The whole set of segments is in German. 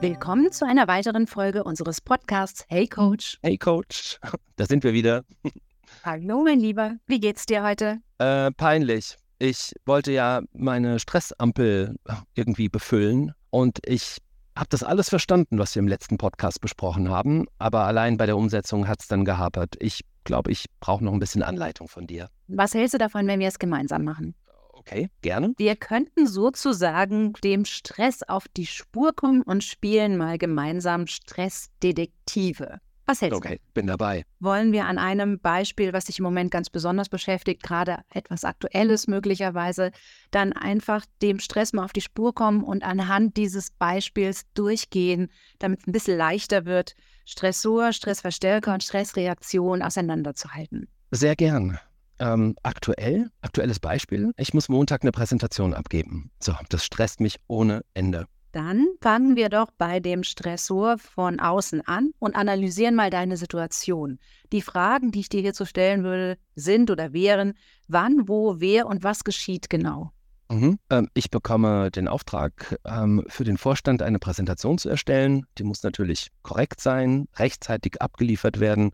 Willkommen zu einer weiteren Folge unseres Podcasts Hey Coach. Hey Coach, da sind wir wieder. Hallo mein Lieber, wie geht's dir heute? Äh, peinlich. Ich wollte ja meine Stressampel irgendwie befüllen und ich habe das alles verstanden, was wir im letzten Podcast besprochen haben, aber allein bei der Umsetzung hat es dann gehapert. Ich glaube, ich brauche noch ein bisschen Anleitung von dir. Was hältst du davon, wenn wir es gemeinsam machen? Okay, gerne. Wir könnten sozusagen dem Stress auf die Spur kommen und spielen mal gemeinsam Stressdetektive. Was hältst okay, du? bin dabei. Wollen wir an einem Beispiel, was dich im Moment ganz besonders beschäftigt, gerade etwas Aktuelles möglicherweise, dann einfach dem Stress mal auf die Spur kommen und anhand dieses Beispiels durchgehen, damit es ein bisschen leichter wird, Stressor, Stressverstärker und Stressreaktion auseinanderzuhalten? Sehr gern. Ähm, aktuell, aktuelles Beispiel, ich muss Montag eine Präsentation abgeben. So, das stresst mich ohne Ende. Dann fangen wir doch bei dem Stressor von außen an und analysieren mal deine Situation. Die Fragen, die ich dir hierzu stellen würde, sind oder wären, wann, wo, wer und was geschieht genau? Mhm. Ähm, ich bekomme den Auftrag, ähm, für den Vorstand eine Präsentation zu erstellen. Die muss natürlich korrekt sein, rechtzeitig abgeliefert werden.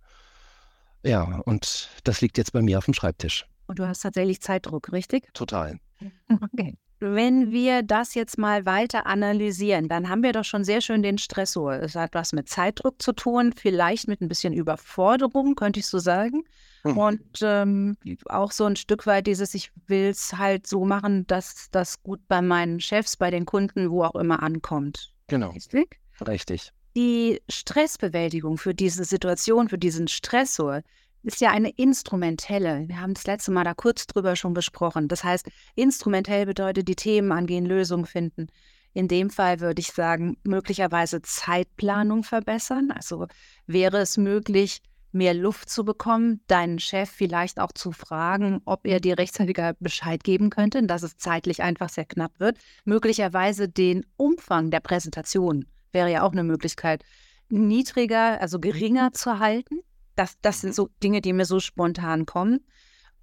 Ja, und das liegt jetzt bei mir auf dem Schreibtisch. Und du hast tatsächlich Zeitdruck, richtig? Total. Okay. Wenn wir das jetzt mal weiter analysieren, dann haben wir doch schon sehr schön den Stressor. Es hat was mit Zeitdruck zu tun, vielleicht mit ein bisschen Überforderung, könnte ich so sagen. Mhm. Und ähm, auch so ein Stück weit dieses, ich will es halt so machen, dass das gut bei meinen Chefs, bei den Kunden, wo auch immer ankommt. Genau. Richtig? Richtig. Die Stressbewältigung für diese Situation, für diesen Stressor, ist ja eine instrumentelle. Wir haben das letzte Mal da kurz drüber schon besprochen. Das heißt, instrumentell bedeutet die Themen angehen, Lösungen finden. In dem Fall würde ich sagen, möglicherweise Zeitplanung verbessern. Also wäre es möglich, mehr Luft zu bekommen, deinen Chef vielleicht auch zu fragen, ob er dir rechtzeitiger Bescheid geben könnte, dass es zeitlich einfach sehr knapp wird. Möglicherweise den Umfang der Präsentation wäre ja auch eine Möglichkeit, niedriger, also geringer zu halten. Das, das sind so Dinge, die mir so spontan kommen.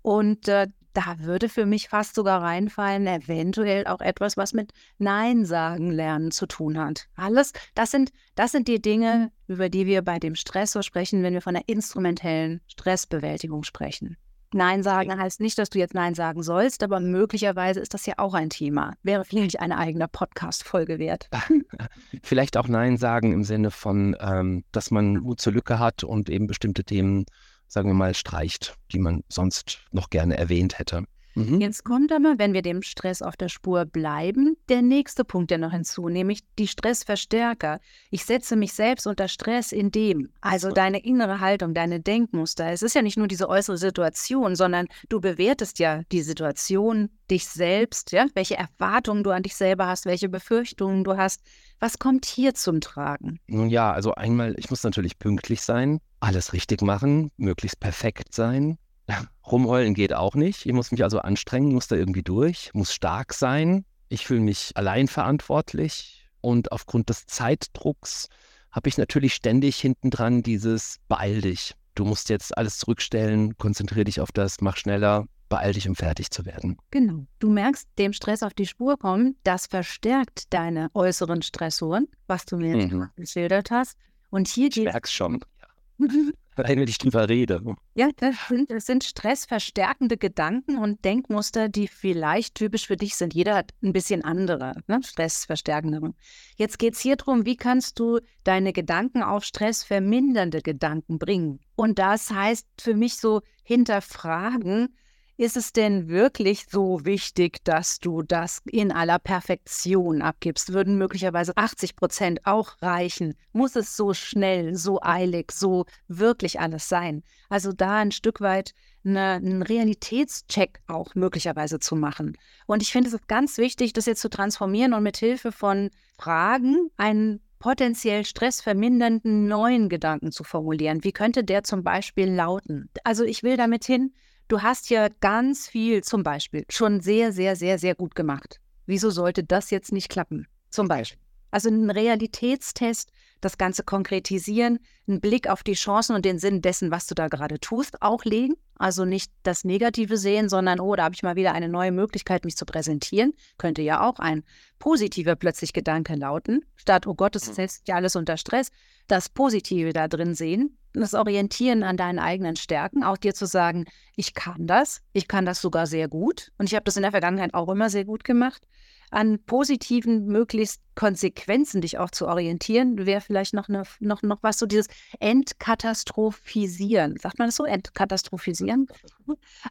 Und äh, da würde für mich fast sogar reinfallen, eventuell auch etwas, was mit Nein sagen lernen zu tun hat. Alles, das sind, das sind die Dinge, über die wir bei dem Stressor sprechen, wenn wir von der instrumentellen Stressbewältigung sprechen. Nein sagen heißt nicht, dass du jetzt Nein sagen sollst, aber möglicherweise ist das ja auch ein Thema. Wäre vielleicht eine eigene Podcast-Folge wert. vielleicht auch Nein sagen im Sinne von, ähm, dass man Mut zur Lücke hat und eben bestimmte Themen, sagen wir mal, streicht, die man sonst noch gerne erwähnt hätte. Mhm. Jetzt kommt aber, wenn wir dem Stress auf der Spur bleiben, der nächste Punkt ja noch hinzu, nämlich die Stressverstärker. Ich setze mich selbst unter Stress in dem, also deine innere Haltung, deine Denkmuster. Es ist ja nicht nur diese äußere Situation, sondern du bewertest ja die Situation, dich selbst, ja, welche Erwartungen du an dich selber hast, welche Befürchtungen du hast. Was kommt hier zum Tragen? Nun ja, also einmal, ich muss natürlich pünktlich sein, alles richtig machen, möglichst perfekt sein. Rumheulen geht auch nicht. Ich muss mich also anstrengen, muss da irgendwie durch, muss stark sein. Ich fühle mich allein verantwortlich und aufgrund des Zeitdrucks habe ich natürlich ständig hintendran dieses beeil dich. Du musst jetzt alles zurückstellen, konzentriere dich auf das, mach schneller, beeil dich, um fertig zu werden. Genau. Du merkst, dem Stress auf die Spur kommen, das verstärkt deine äußeren Stressoren, was du mir mhm. geschildert hast. Und hier geht. Merk's schon. Allein wenn ich drüber rede. Ja, das sind, das sind stressverstärkende Gedanken und Denkmuster, die vielleicht typisch für dich sind. Jeder hat ein bisschen andere, ne? stressverstärkende. Jetzt geht es hier darum, wie kannst du deine Gedanken auf stressvermindernde Gedanken bringen. Und das heißt für mich so hinterfragen, ist es denn wirklich so wichtig, dass du das in aller Perfektion abgibst? Würden möglicherweise 80 Prozent auch reichen? Muss es so schnell, so eilig, so wirklich alles sein? Also da ein Stück weit eine, einen Realitätscheck auch möglicherweise zu machen. Und ich finde es ganz wichtig, das jetzt zu transformieren und mit Hilfe von Fragen einen potenziell stressvermindernden neuen Gedanken zu formulieren. Wie könnte der zum Beispiel lauten? Also ich will damit hin, Du hast ja ganz viel zum Beispiel schon sehr, sehr, sehr, sehr gut gemacht. Wieso sollte das jetzt nicht klappen? Zum Beispiel. Also einen Realitätstest, das Ganze konkretisieren, einen Blick auf die Chancen und den Sinn dessen, was du da gerade tust, auch legen. Also nicht das Negative sehen, sondern, oh, da habe ich mal wieder eine neue Möglichkeit, mich zu präsentieren. Könnte ja auch ein positiver plötzlich Gedanke lauten. Statt, oh Gott, das mhm. setzt ja alles unter Stress. Das Positive da drin sehen, das Orientieren an deinen eigenen Stärken, auch dir zu sagen, ich kann das, ich kann das sogar sehr gut. Und ich habe das in der Vergangenheit auch immer sehr gut gemacht an positiven, möglichst Konsequenzen dich auch zu orientieren, wäre vielleicht noch, eine, noch, noch was, so dieses Entkatastrophisieren. Sagt man das so? Entkatastrophisieren?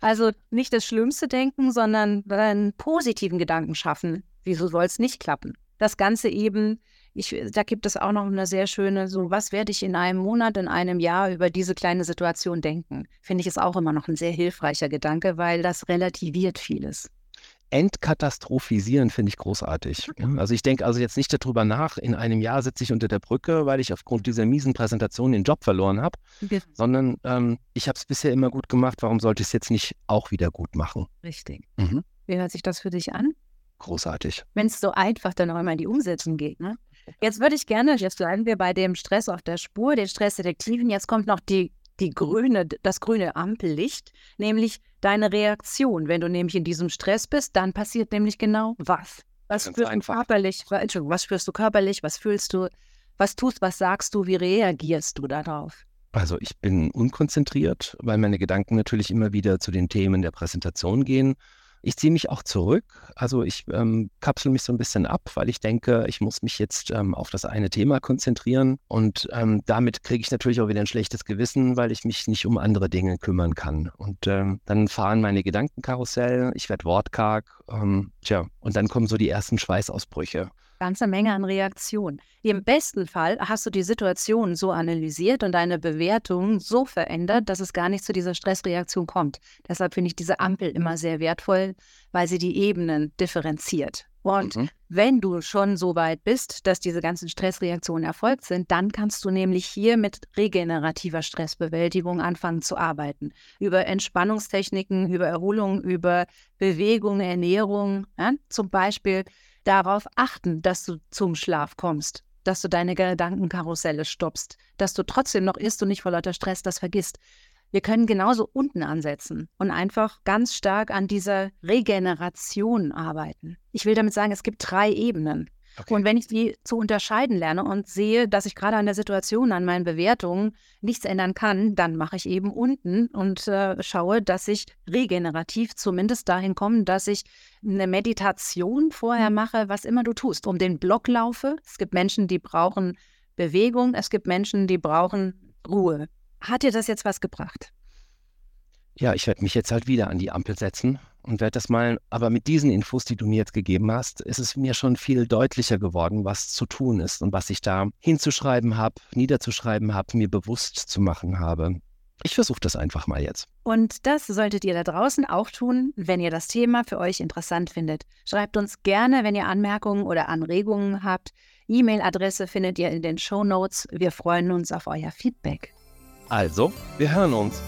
Also nicht das Schlimmste denken, sondern einen positiven Gedanken schaffen. Wieso soll es nicht klappen? Das Ganze eben, ich, da gibt es auch noch eine sehr schöne, so, was werde ich in einem Monat, in einem Jahr über diese kleine Situation denken? Finde ich ist auch immer noch ein sehr hilfreicher Gedanke, weil das relativiert vieles entkatastrophisieren finde ich großartig. Also ich denke also jetzt nicht darüber nach, in einem Jahr sitze ich unter der Brücke, weil ich aufgrund dieser miesen Präsentation den Job verloren habe, ja. sondern ähm, ich habe es bisher immer gut gemacht, warum sollte ich es jetzt nicht auch wieder gut machen? Richtig. Mhm. Wie hört sich das für dich an? Großartig. Wenn es so einfach dann auch immer in die Umsetzung geht. Ne? Jetzt würde ich gerne, jetzt bleiben wir bei dem Stress auf der Spur, den Stressdetektiven. Jetzt kommt noch die die grüne, das grüne Ampellicht, nämlich deine Reaktion. Wenn du nämlich in diesem Stress bist, dann passiert nämlich genau was. Was Ganz spürst einfach. du körperlich? Entschuldigung, was spürst du körperlich? Was fühlst du? Was tust, was sagst du? Wie reagierst du darauf? Also ich bin unkonzentriert, weil meine Gedanken natürlich immer wieder zu den Themen der Präsentation gehen ich ziehe mich auch zurück. Also ich ähm, kapsel mich so ein bisschen ab, weil ich denke, ich muss mich jetzt ähm, auf das eine Thema konzentrieren. Und ähm, damit kriege ich natürlich auch wieder ein schlechtes Gewissen, weil ich mich nicht um andere Dinge kümmern kann. Und ähm, dann fahren meine Gedankenkarussell, ich werde wortkarg. Ähm, tja, und dann kommen so die ersten Schweißausbrüche ganze Menge an Reaktionen. Im besten Fall hast du die Situation so analysiert und deine Bewertung so verändert, dass es gar nicht zu dieser Stressreaktion kommt. Deshalb finde ich diese Ampel immer sehr wertvoll, weil sie die Ebenen differenziert. Und mhm. wenn du schon so weit bist, dass diese ganzen Stressreaktionen erfolgt sind, dann kannst du nämlich hier mit regenerativer Stressbewältigung anfangen zu arbeiten. Über Entspannungstechniken, über Erholung, über Bewegung, Ernährung. Ja? Zum Beispiel darauf achten, dass du zum Schlaf kommst, dass du deine Gedankenkarusselle stoppst, dass du trotzdem noch isst und nicht vor lauter Stress das vergisst. Wir können genauso unten ansetzen und einfach ganz stark an dieser Regeneration arbeiten. Ich will damit sagen, es gibt drei Ebenen. Okay. Und wenn ich die zu unterscheiden lerne und sehe, dass ich gerade an der Situation, an meinen Bewertungen nichts ändern kann, dann mache ich eben unten und äh, schaue, dass ich regenerativ zumindest dahin komme, dass ich eine Meditation vorher mhm. mache, was immer du tust, um den Block laufe. Es gibt Menschen, die brauchen Bewegung, es gibt Menschen, die brauchen Ruhe. Hat dir das jetzt was gebracht? Ja, ich werde mich jetzt halt wieder an die Ampel setzen und werde das mal, aber mit diesen Infos, die du mir jetzt gegeben hast, ist es mir schon viel deutlicher geworden, was zu tun ist und was ich da hinzuschreiben habe, niederzuschreiben habe, mir bewusst zu machen habe. Ich versuche das einfach mal jetzt. Und das solltet ihr da draußen auch tun, wenn ihr das Thema für euch interessant findet. Schreibt uns gerne, wenn ihr Anmerkungen oder Anregungen habt. E-Mail-Adresse findet ihr in den Show Notes. Wir freuen uns auf euer Feedback. Also, wir hören uns.